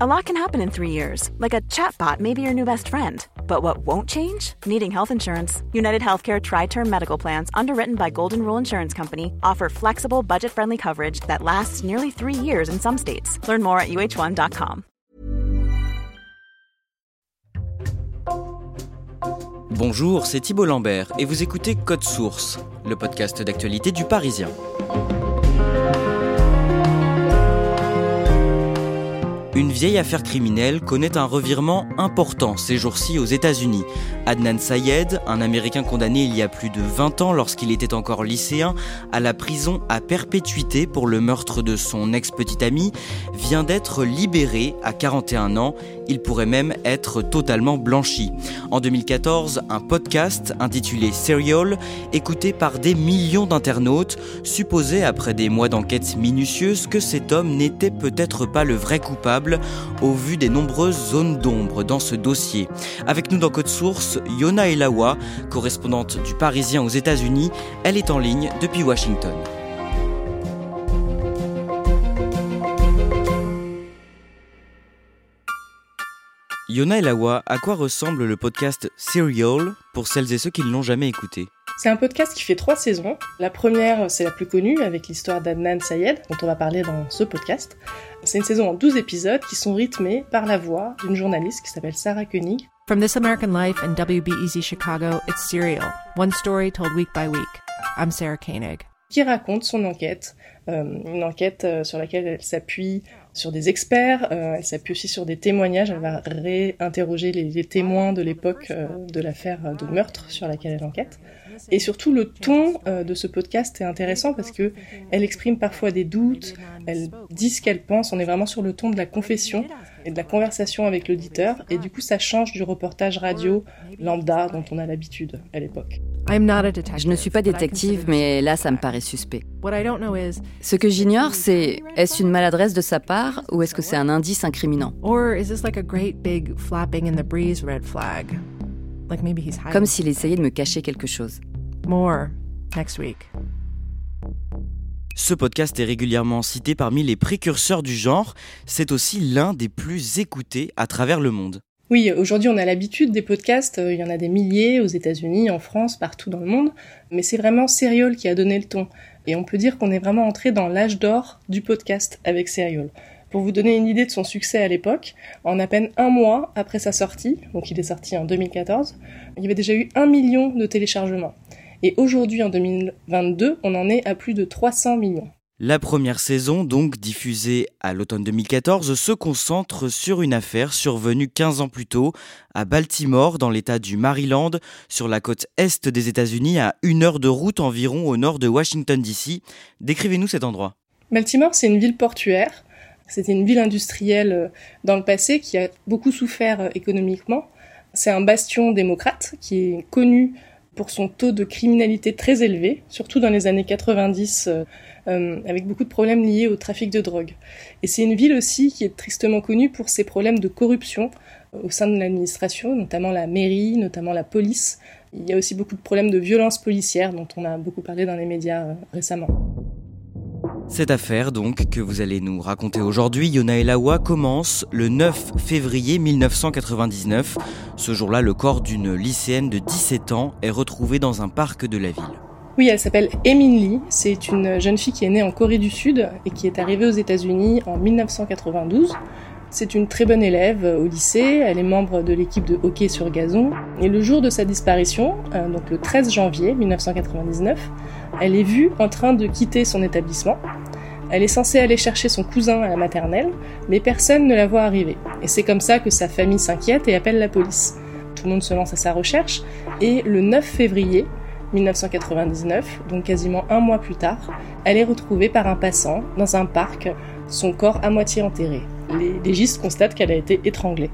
A lot can happen in three years, like a chatbot may be your new best friend. But what won't change? Needing health insurance. United Healthcare Tri Term Medical Plans, underwritten by Golden Rule Insurance Company, offer flexible, budget friendly coverage that lasts nearly three years in some states. Learn more at uh1.com. Bonjour, c'est Thibault Lambert et vous écoutez Code Source, le podcast d'actualité du Parisien. Une vieille affaire criminelle connaît un revirement important ces jours-ci aux États-Unis. Adnan Sayed, un Américain condamné il y a plus de 20 ans lorsqu'il était encore lycéen à la prison à perpétuité pour le meurtre de son ex-petite amie, vient d'être libéré à 41 ans. Il pourrait même être totalement blanchi. En 2014, un podcast intitulé Serial, écouté par des millions d'internautes, supposait après des mois d'enquête minutieuse que cet homme n'était peut-être pas le vrai coupable au vu des nombreuses zones d'ombre dans ce dossier. Avec nous dans Code Source, Yona Elawa, correspondante du Parisien aux États-Unis, elle est en ligne depuis Washington. Yona Elawa, à quoi ressemble le podcast Serial pour celles et ceux qui ne l'ont jamais écouté? C'est un podcast qui fait trois saisons. La première, c'est la plus connue, avec l'histoire d'Adnan Sayed, dont on va parler dans ce podcast. C'est une saison en 12 épisodes qui sont rythmés par la voix d'une journaliste qui s'appelle Sarah Koenig. From This American Life and WBEZ Chicago, it's Serial, one story told week by week. I'm Sarah Koenig. Qui raconte son enquête, euh, une enquête euh, sur laquelle elle s'appuie sur des experts, euh, elle s'appuie aussi sur des témoignages, elle va réinterroger les, témoins de l'époque euh, de l'affaire de meurtre sur laquelle elle enquête. Et surtout, le ton euh, de ce podcast est intéressant parce que elle exprime parfois des doutes, elle dit ce qu'elle pense. On est vraiment sur le ton de la confession et de la conversation avec l'auditeur. Et du coup, ça change du reportage radio lambda dont on a l'habitude à l'époque. Je ne suis pas détective, mais là, ça me paraît suspect. Ce que j'ignore, c'est est-ce une maladresse de sa part ou est-ce que c'est un indice incriminant? Comme s'il essayait de me cacher quelque chose. More next week. Ce podcast est régulièrement cité parmi les précurseurs du genre. C'est aussi l'un des plus écoutés à travers le monde. Oui, aujourd'hui on a l'habitude des podcasts, il y en a des milliers aux États-Unis, en France, partout dans le monde, mais c'est vraiment Serial qui a donné le ton. Et on peut dire qu'on est vraiment entré dans l'âge d'or du podcast avec Serial. Pour vous donner une idée de son succès à l'époque, en à peine un mois après sa sortie, donc il est sorti en 2014, il y avait déjà eu un million de téléchargements. Et aujourd'hui, en 2022, on en est à plus de 300 millions. La première saison, donc diffusée à l'automne 2014, se concentre sur une affaire survenue 15 ans plus tôt à Baltimore, dans l'état du Maryland, sur la côte est des États-Unis, à une heure de route environ au nord de Washington DC. Décrivez-nous cet endroit. Baltimore, c'est une ville portuaire c'était une ville industrielle euh, dans le passé qui a beaucoup souffert euh, économiquement. C'est un bastion démocrate qui est connu pour son taux de criminalité très élevé, surtout dans les années 90, euh, avec beaucoup de problèmes liés au trafic de drogue. Et c'est une ville aussi qui est tristement connue pour ses problèmes de corruption au sein de l'administration, notamment la mairie, notamment la police. Il y a aussi beaucoup de problèmes de violence policière dont on a beaucoup parlé dans les médias récemment. Cette affaire, donc, que vous allez nous raconter aujourd'hui, Yona Elawa, commence le 9 février 1999. Ce jour-là, le corps d'une lycéenne de 17 ans est retrouvé dans un parc de la ville. Oui, elle s'appelle Emin Lee. C'est une jeune fille qui est née en Corée du Sud et qui est arrivée aux États-Unis en 1992. C'est une très bonne élève au lycée, elle est membre de l'équipe de hockey sur gazon. Et le jour de sa disparition, euh, donc le 13 janvier 1999, elle est vue en train de quitter son établissement. Elle est censée aller chercher son cousin à la maternelle, mais personne ne la voit arriver. Et c'est comme ça que sa famille s'inquiète et appelle la police. Tout le monde se lance à sa recherche, et le 9 février 1999, donc quasiment un mois plus tard, elle est retrouvée par un passant dans un parc, son corps à moitié enterré. Les légistes constatent qu'elle a été étranglée.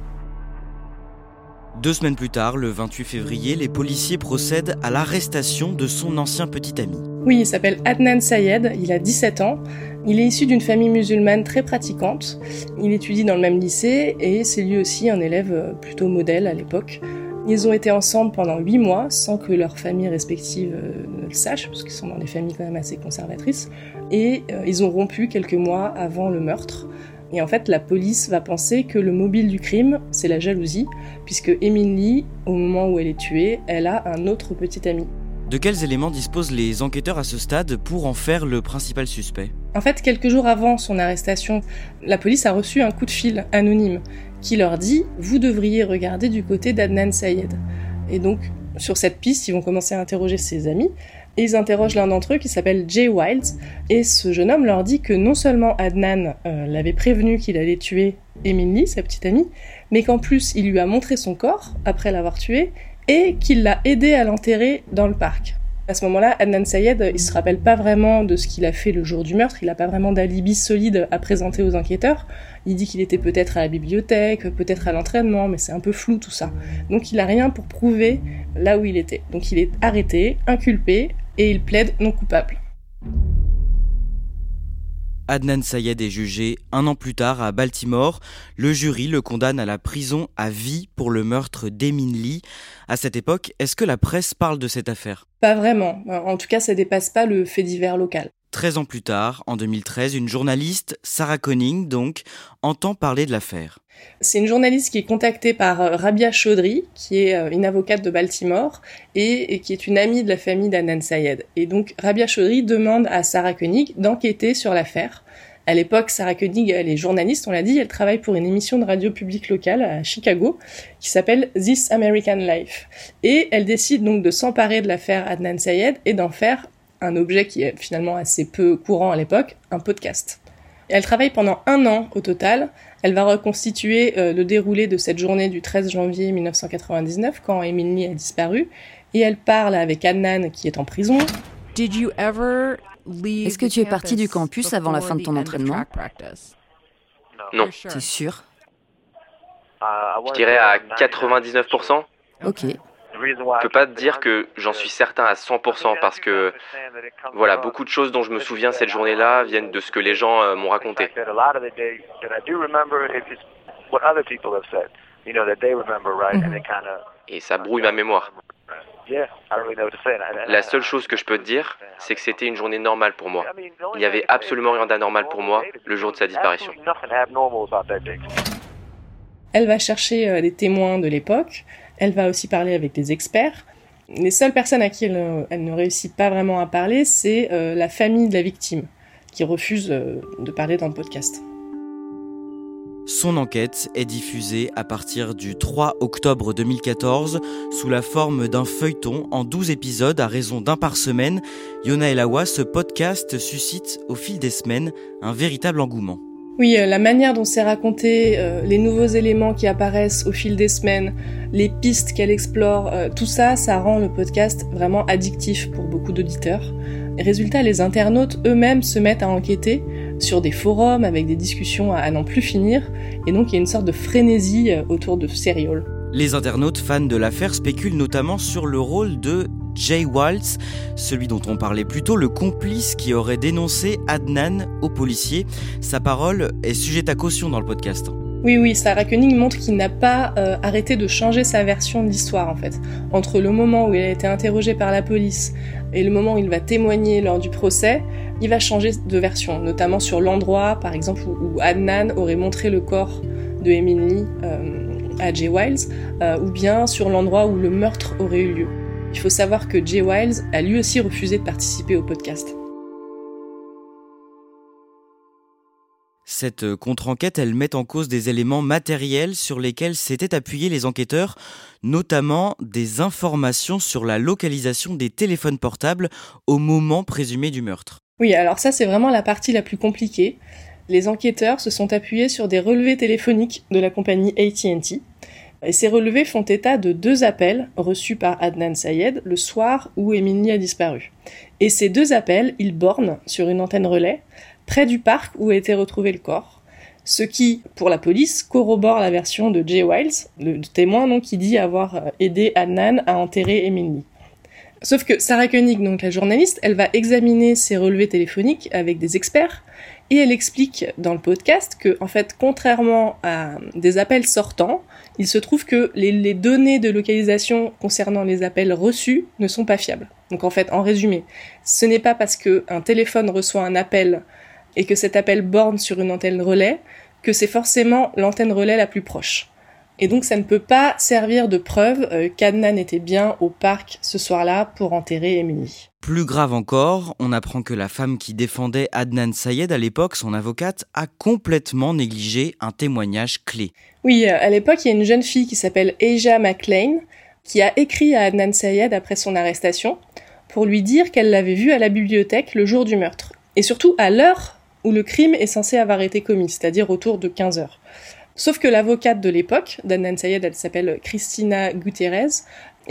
Deux semaines plus tard, le 28 février, les policiers procèdent à l'arrestation de son ancien petit ami. Oui, il s'appelle Adnan Sayed, il a 17 ans. Il est issu d'une famille musulmane très pratiquante. Il étudie dans le même lycée et c'est lui aussi un élève plutôt modèle à l'époque. Ils ont été ensemble pendant huit mois sans que leurs familles respectives euh, ne le sachent, parce qu'ils sont dans des familles quand même assez conservatrices. Et euh, ils ont rompu quelques mois avant le meurtre. Et en fait, la police va penser que le mobile du crime, c'est la jalousie, puisque Emily, au moment où elle est tuée, elle a un autre petit ami. De quels éléments disposent les enquêteurs à ce stade pour en faire le principal suspect? En fait, quelques jours avant son arrestation, la police a reçu un coup de fil anonyme qui leur dit Vous devriez regarder du côté d'Adnan Sayed. Et donc, sur cette piste, ils vont commencer à interroger ses amis. Ils interrogent l'un d'entre eux qui s'appelle Jay Wild. Et ce jeune homme leur dit que non seulement Adnan euh, l'avait prévenu qu'il allait tuer Emily, sa petite amie, mais qu'en plus il lui a montré son corps après l'avoir tué et qu'il l'a aidé à l'enterrer dans le parc. À ce moment-là, Adnan Sayed, il se rappelle pas vraiment de ce qu'il a fait le jour du meurtre, il n'a pas vraiment d'alibi solide à présenter aux enquêteurs. Il dit qu'il était peut-être à la bibliothèque, peut-être à l'entraînement, mais c'est un peu flou tout ça. Donc il a rien pour prouver là où il était. Donc il est arrêté, inculpé, et il plaide non coupable. Adnan Sayed est jugé un an plus tard à Baltimore. Le jury le condamne à la prison à vie pour le meurtre d'Emin Lee. À cette époque, est-ce que la presse parle de cette affaire? Pas vraiment. En tout cas, ça dépasse pas le fait divers local. 13 ans plus tard, en 2013, une journaliste, Sarah Conning donc, entend parler de l'affaire. C'est une journaliste qui est contactée par euh, Rabia Chaudhry, qui est euh, une avocate de Baltimore et, qui est une amie de la famille d'Anan Sayed. Et donc Rabia Chaudhry demande à Sarah Koenig d'enquêter sur l'affaire. À l'époque, Sarah Koenig, elle est journaliste, on l'a dit, elle travaille pour une émission de radio publique locale à Chicago qui s'appelle This American Life. Et elle décide donc de s'emparer de l'affaire Adnan Sayed et d'en faire un objet qui est finalement assez peu courant à l'époque, un podcast. Elle travaille pendant un an au total. Elle va reconstituer euh, le déroulé de cette journée du 13 janvier 1999 quand Emily a disparu. Et elle parle avec Adnan qui est en prison. Est-ce que tu es parti du campus avant la fin de ton entraînement Non. C'est sûr? Je dirais à 99%. Ok. Je peux pas te dire que j'en suis certain à 100% parce que voilà, beaucoup de choses dont je me souviens cette journée-là viennent de ce que les gens euh, m'ont raconté. Et ça brouille ma mémoire. La seule chose que je peux te dire, c'est que c'était une journée normale pour moi. Il n'y avait absolument rien d'anormal pour moi le jour de sa disparition. Elle va chercher euh, des témoins de l'époque, elle va aussi parler avec des experts. Les seules personnes à qui elle, ne réussit pas vraiment à parler, c'est euh, la famille de la victime, qui refuse euh, de parler dans le podcast. Son enquête est diffusée à partir du 3 octobre 2014 sous la forme d'un feuilleton en 12 épisodes à raison d'un par semaine. Yona Elawa, ce podcast suscite au fil des semaines un véritable engouement. Oui, euh, la manière dont c'est raconté, euh, les nouveaux éléments qui apparaissent au fil des semaines, les pistes qu'elle explore, euh, tout ça, ça rend le podcast vraiment addictif pour beaucoup d'auditeurs. Résultat, les internautes eux-mêmes se mettent à enquêter sur des forums avec des discussions à, n'en plus finir, et donc il y a une sorte de frénésie autour de Serial. Les internautes fans de l'affaire spéculent notamment sur le rôle de Jay Waltz, celui dont on parlait plus tôt, le complice qui aurait dénoncé Adnan aux policiers. Sa parole est sujette à caution dans le podcast. Oui, oui, Sarah Koenig montre qu'il n'a pas euh, arrêté de changer sa version de l'histoire en fait. Entre le moment où il a été interrogé par la police et le moment où il va témoigner lors du procès, il va changer de version, notamment sur l'endroit, par exemple, où, Adnan aurait montré le corps de Emily euh, à Jay Wiles, euh, ou bien sur l'endroit où le meurtre aurait eu lieu. Il faut savoir que Jay Wiles a lui aussi refusé de participer au podcast. Cette contre-enquête, elle met en cause des éléments matériels sur lesquels s'étaient appuyés les enquêteurs, notamment des informations sur la localisation des téléphones portables au moment présumé du meurtre. Oui, alors ça c'est vraiment la partie la plus compliquée. Les enquêteurs se sont appuyés sur des relevés téléphoniques de la compagnie AT&T et ces relevés font état de deux appels reçus par Adnan Sayed le soir où Emily a disparu. Et ces deux appels, ils bornent sur une antenne relais près du parc où a été retrouvé le corps. Ce qui, pour la police, corrobore la version de Jay Wiles, le témoin donc, qui dit avoir euh, aidé Adnan à enterrer Emily. Sauf que Sarah Koenig, donc la journaliste, elle va examiner ces relevés téléphoniques avec des experts et elle explique dans le podcast que, en fait, contrairement à des appels sortants, il se trouve que les, données de localisation concernant les appels reçus ne sont pas fiables. Donc en fait, en résumé, ce n'est pas parce qu'un téléphone reçoit un appel et que cet appel borne sur une antenne relais que c'est forcément l'antenne relais la plus proche. Et donc ça ne peut pas servir de preuve euh, qu'Adnan était bien au parc ce soir-là pour enterrer Emily. Plus grave encore, on apprend que la femme qui défendait Adnan Sayed à l'époque, son avocate, a complètement négligé un témoignage clé. Oui, euh, à l'époque, il y a une jeune fille qui s'appelle Aja McLean qui a écrit à Adnan Sayed après son arrestation pour lui dire qu'elle l'avait vu à la bibliothèque le jour du meurtre. Et surtout à l'heure où le crime est censé avoir été commis, c'est-à-dire autour de 15 heures. Sauf que l'avocate de l'époque, d'Adnan Sayed, elle s'appelle Christina Gutierrez,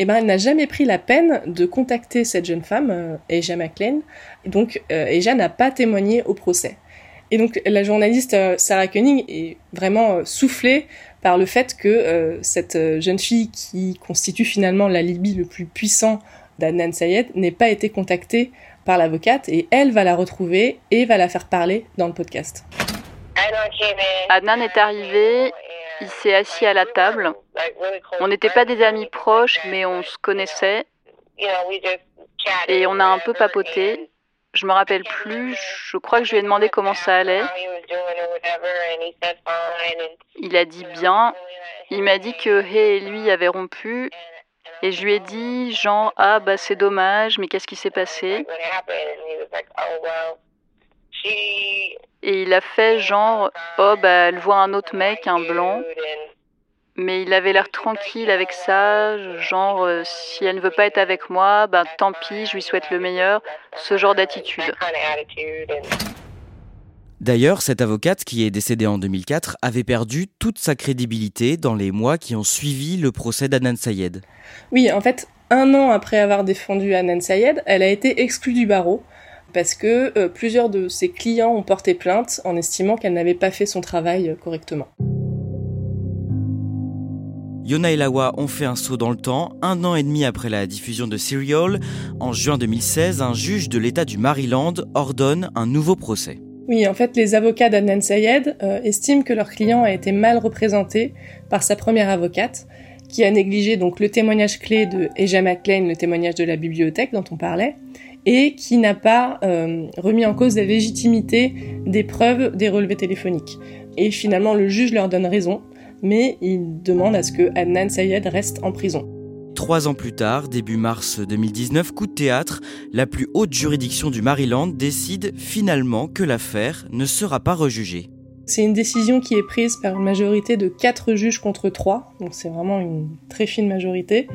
eh ben, elle n'a jamais pris la peine de contacter cette jeune femme, euh, Aja McLean. Donc, euh, Aja n'a pas témoigné au procès. Et donc, la journaliste euh, Sarah Koenig est vraiment soufflée par le fait que cette jeune fille qui constitue finalement l'alibi le plus puissant d'Adnan Sayed n'ait pas été contactée par l'avocate et elle va la retrouver et va la faire parler dans le podcast. Adnan est arrivé, il s'est assis à la table. On n'était pas des amis proches, mais on se connaissait. Et on a un peu papoté. Je me rappelle plus, je crois que je lui ai demandé comment ça allait. Il a dit bien. Il m'a dit que Hay et lui avaient rompu. Et je lui ai dit, genre, ah bah c'est dommage, mais qu'est-ce qui s'est passé? Et il a fait genre, oh bah elle voit un autre mec, un blanc. Mais il avait l'air tranquille avec ça, genre euh, si elle ne veut pas être avec moi, ben tant pis, je lui souhaite le meilleur, ce genre d'attitude. D'ailleurs, cette avocate qui est décédée en 2004 avait perdu toute sa crédibilité dans les mois qui ont suivi le procès d'Anan Sayed. Oui, en fait, un an après avoir défendu Anan Sayed, elle a été exclue du barreau parce que euh, plusieurs de ses clients ont porté plainte en estimant qu'elle n'avait pas fait son travail euh, correctement. Yona et Lawa ont fait un saut dans le temps. Un an et demi après la diffusion de Serial, en juin 2016, un juge de l'État du Maryland ordonne un nouveau procès. Oui, en fait, les avocats d'Adnan Sayed euh, estiment que leur client a été mal représenté par sa première avocate, qui a négligé donc le témoignage clé de Eja McLean, le témoignage de la bibliothèque dont on parlait, et qui n'a pas euh, remis en cause la légitimité des preuves des relevés téléphoniques. Et finalement, le juge leur donne raison, mais il demande à ce que Adnan Sayed reste en prison. Trois ans plus tard, début mars 2019, coup de théâtre, la plus haute juridiction du Maryland décide finalement que l'affaire ne sera pas rejugée. C'est une décision qui est prise par une majorité de quatre juges contre trois, donc c'est vraiment une très fine majorité.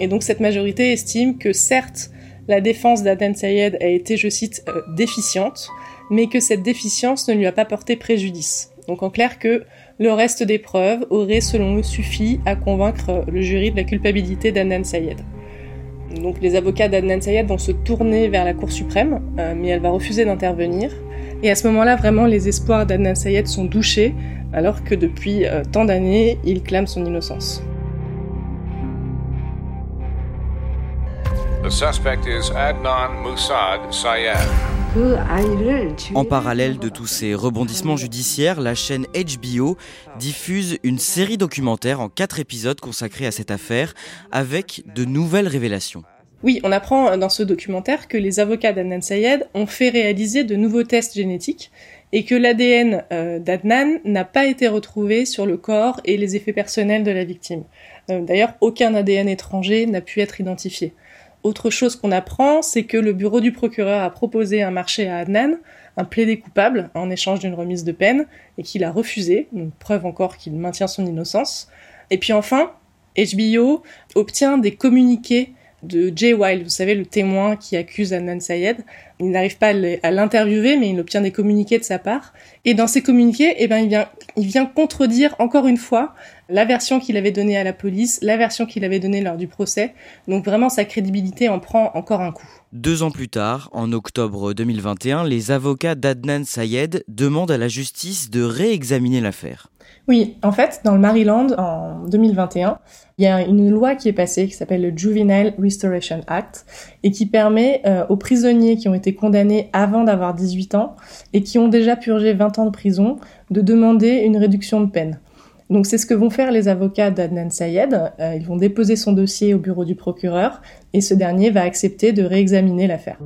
Et donc cette majorité estime que certes, la défense d'Aden Sayed a été, je cite, euh, déficiente, mais que cette déficience ne lui a pas porté préjudice. Donc en clair que le reste des preuves aurait selon eux suffi à convaincre le jury de la culpabilité d'Adnan Sayed. Donc les avocats d'Adnan Sayed vont se tourner vers la Cour suprême, euh, mais elle va refuser d'intervenir. Et à ce moment-là, vraiment, les espoirs d'Adnan Sayed sont douchés, alors que depuis euh, tant d'années, il clame son innocence. En parallèle de tous ces rebondissements judiciaires, la chaîne HBO diffuse une série documentaire en quatre épisodes consacrés à cette affaire avec de nouvelles révélations. Oui, on apprend dans ce documentaire que les avocats d'Adnan Sayed ont fait réaliser de nouveaux tests génétiques et que l'ADN euh, d'Adnan n'a pas été retrouvé sur le corps et les effets personnels de la victime. Euh, d'ailleurs, aucun ADN étranger n'a pu être identifié. Autre chose qu'on apprend, c'est que le bureau du procureur a proposé un marché à Adnan, un plaidé coupable, en échange d'une remise de peine, et qu'il a refusé, donc preuve encore qu'il maintient son innocence. Et puis enfin, HBO obtient des communiqués de Jay Wilde, vous savez, le témoin qui accuse Adnan Sayed, Il n'arrive pas à l'interviewer, mais il obtient des communiqués de sa part. Et dans ces communiqués, eh ben, il vient, il vient contredire encore une fois la version qu'il avait donnée à la police, la version qu'il avait donnée lors du procès. Donc vraiment, sa crédibilité en prend encore un coup. Deux ans plus tard, en octobre 2021, les avocats d'Adnan Sayed demandent à la justice de réexaminer l'affaire. Oui, en fait, dans le Maryland, en 2021, il y a une loi qui est passée qui s'appelle le Juvenile Restoration Act et qui permet euh, aux prisonniers qui ont été condamnés avant d'avoir 18 ans et qui ont déjà purgé 20 ans de prison de demander une réduction de peine. Donc c'est ce que vont faire les avocats d'Adnan Sayed. Euh, ils vont déposer son dossier au bureau du procureur et ce dernier va accepter de réexaminer l'affaire.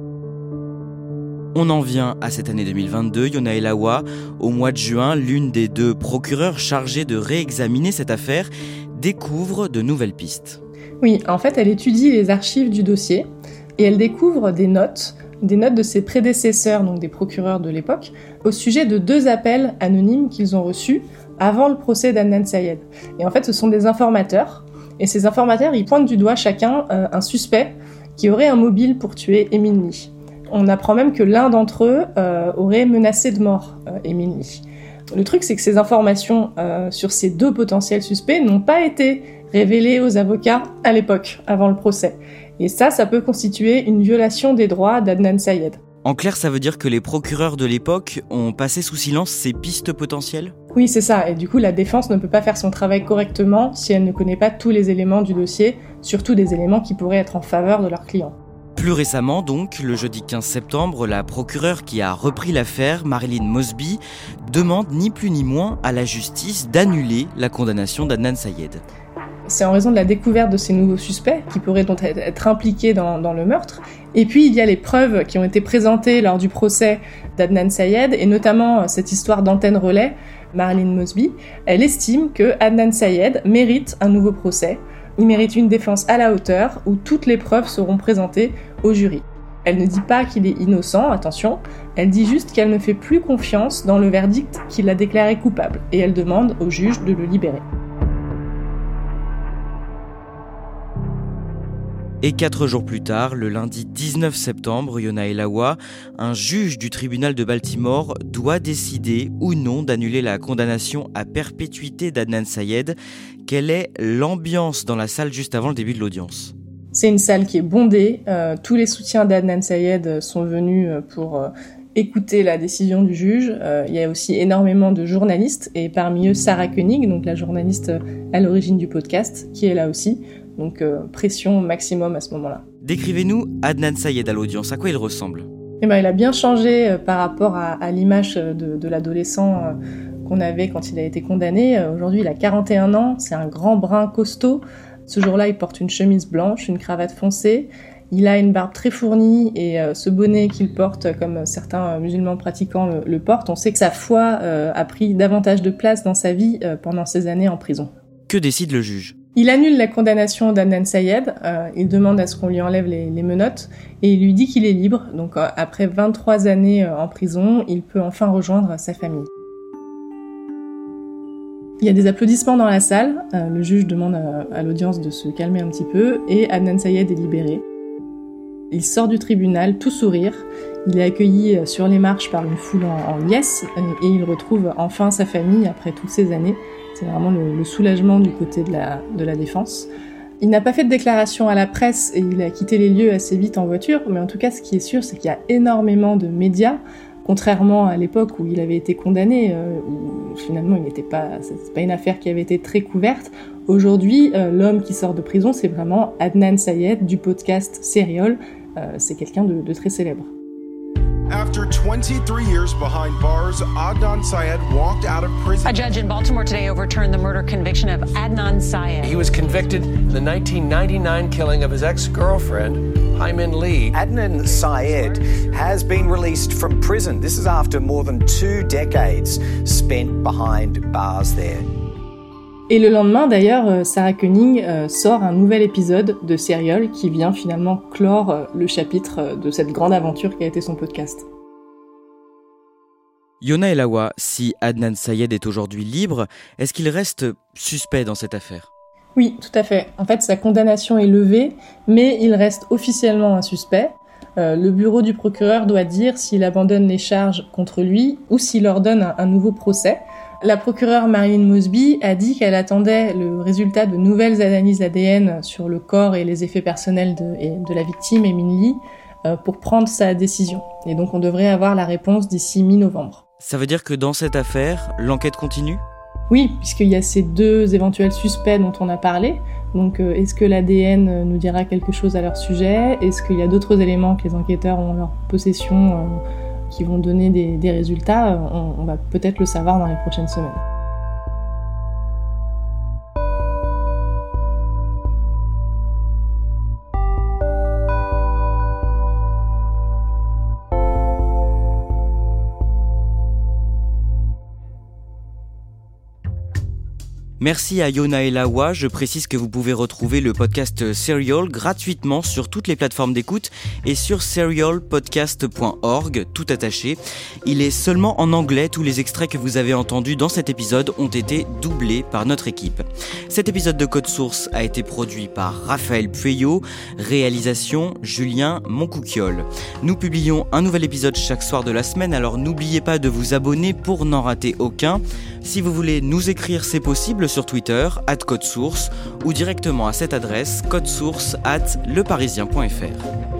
On en vient à cette année 2022. Yona Elawa, au mois de juin, l'une des deux procureurs chargées de réexaminer cette affaire, découvre de nouvelles pistes. Oui, en fait, elle étudie les archives du dossier et elle découvre des notes, des notes de ses prédécesseurs, donc des procureurs de l'époque, au sujet de deux appels anonymes qu'ils ont reçus avant le procès d'Annan Sayed. Et en fait, ce sont des informateurs. Et ces informateurs, ils pointent du doigt chacun euh, un suspect qui aurait un mobile pour tuer Emile Lee. On apprend même que l'un d'entre eux euh, aurait menacé de mort euh, Lee. Le truc, c'est que ces informations euh, sur ces deux potentiels suspects n'ont pas été révélées aux avocats à l'époque, avant le procès. Et ça, ça peut constituer une violation des droits d'Adnan Sayed. En clair, ça veut dire que les procureurs de l'époque ont passé sous silence ces pistes potentielles? Oui, c'est ça. Et du coup, la défense ne peut pas faire son travail correctement si elle ne connaît pas tous les éléments du dossier, surtout des éléments qui pourraient être en faveur de leur client. Plus récemment, donc, le jeudi 15 septembre, la procureure qui a repris l'affaire, Marilyn Mosby, demande ni plus ni moins à la justice d'annuler la condamnation d'Adnan Sayed. C'est en raison de la découverte de ces nouveaux suspects qui pourraient donc être impliqués dans, le meurtre. Et puis il y a les preuves qui ont été présentées lors du procès d'Adnan Sayed, et notamment cette histoire d'antenne relais. Marilyn Mosby, elle estime que Adnan Sayed mérite un nouveau procès il mérite une défense à la hauteur où toutes les preuves seront présentées au jury. Elle ne dit pas qu'il est innocent, attention, elle dit juste qu'elle ne fait plus confiance dans le verdict qu'il a déclaré coupable et elle demande au juge de le libérer. Et quatre jours plus tard, le lundi 19 septembre, Yona Elawa, un juge du tribunal de Baltimore, doit décider ou non d'annuler la condamnation à perpétuité d'Adnan Sayed. Quelle est l'ambiance dans la salle juste avant le début de l'audience? C'est une salle qui est bondée. Euh, tous les soutiens d'Adnan Sayed sont venus euh, pour euh, écouter la décision du juge. il y a aussi énormément de journalistes et parmi eux Sarah Koenig, donc la journaliste à l'origine du podcast, qui est là aussi. Donc euh, pression maximum à ce moment-là. Décrivez-nous Adnan Sayed à l'audience, à quoi il ressemble? Eh ben, Il a bien changé euh, par rapport à, l'image de, l'adolescent euh, qu'on avait quand il a été condamné. Aujourd'hui, il a 41 ans, c'est un grand brun costaud. Ce jour-là, il porte une chemise blanche, une cravate foncée. Il a une barbe très fournie et ce bonnet qu'il porte, comme certains musulmans pratiquants le, portent, on sait que sa foi a pris davantage de place dans sa vie pendant ces années en prison. Que décide le juge? Il annule la condamnation d'Adnan Sayed, euh, il demande à ce qu'on lui enlève les, menottes et il lui dit qu'il est libre. Donc euh, après 23 années euh, en prison, il peut enfin rejoindre sa famille. Il y a des applaudissements dans la salle, le juge demande à, l'audience de se calmer un petit peu et Adnan Sayed est libéré. Il sort du tribunal tout sourire, il est accueilli sur les marches par une foule en, en et il retrouve enfin sa famille après toutes ces années. C'est vraiment le, soulagement du côté de la, de la défense. Il n'a pas fait de déclaration à la presse et il a quitté les lieux assez vite en voiture, mais en tout cas, ce qui est sûr, c'est qu'il y a énormément de médias, contrairement à l'époque où il avait été condamné, euh, où finalement il n'était pas, c'est pas une affaire qui avait été très couverte. Aujourd'hui, euh, l'homme qui sort de prison, c'est vraiment Adnan Sayed du podcast Serial. Euh, c'est quelqu'un de très célèbre. After 23 years behind bars, Adnan Syed walked out of prison. A judge in Baltimore today overturned the murder conviction of Adnan Syed. He was convicted in the 1999 killing of his ex-girlfriend, Hyman Lee. Adnan Syed has been released from prison. This is after more than two decades spent behind bars there. Et le lendemain, d'ailleurs, euh, Sarah Koenig euh, sort un nouvel épisode de Serial qui vient finalement clore euh, le chapitre de cette grande aventure qui a été son podcast. Yona Elawa, si Adnan Sayed est aujourd'hui libre, est-ce qu'il reste suspect dans cette affaire? Oui, tout à fait. En fait, sa condamnation est levée, mais il reste officiellement un suspect. le bureau du procureur doit dire s'il abandonne les charges contre lui ou s'il ordonne un nouveau procès. La procureure Marilyn Mosby a dit qu'elle attendait le résultat de nouvelles analyses ADN sur le corps et les effets personnels de, de la victime, Emin Lee, euh, pour prendre sa décision. Et donc on devrait avoir la réponse d'ici mi-novembre. Ça veut dire que dans cette affaire, l'enquête continue? Oui, puisqu'il y a ces deux éventuels suspects dont on a parlé. Donc euh, est-ce que l'ADN nous dira quelque chose à leur sujet? Est-ce qu'il y a d'autres éléments que les enquêteurs ont en leur possession euh, qui vont donner des, résultats, on va peut-être le savoir dans les prochaines semaines. Merci à Yona et. Je précise que vous pouvez retrouver le podcast Serial gratuitement sur toutes les plateformes d'écoute et sur serialpodcast.org, tout attaché. Il est seulement en anglais. Tous les extraits que vous avez entendus dans cet épisode ont été doublés par notre équipe. Cet épisode de Code Source a été produit par Raphaël Pueyo, réalisation Julien Moncouquiol. Nous publions un nouvel épisode chaque soir de la semaine, alors n'oubliez pas de vous abonner pour n'en rater aucun. Si vous voulez nous écrire, c'est possible sur Twitter, at code source, ou directement à cette adresse, codesource at leparisien.fr.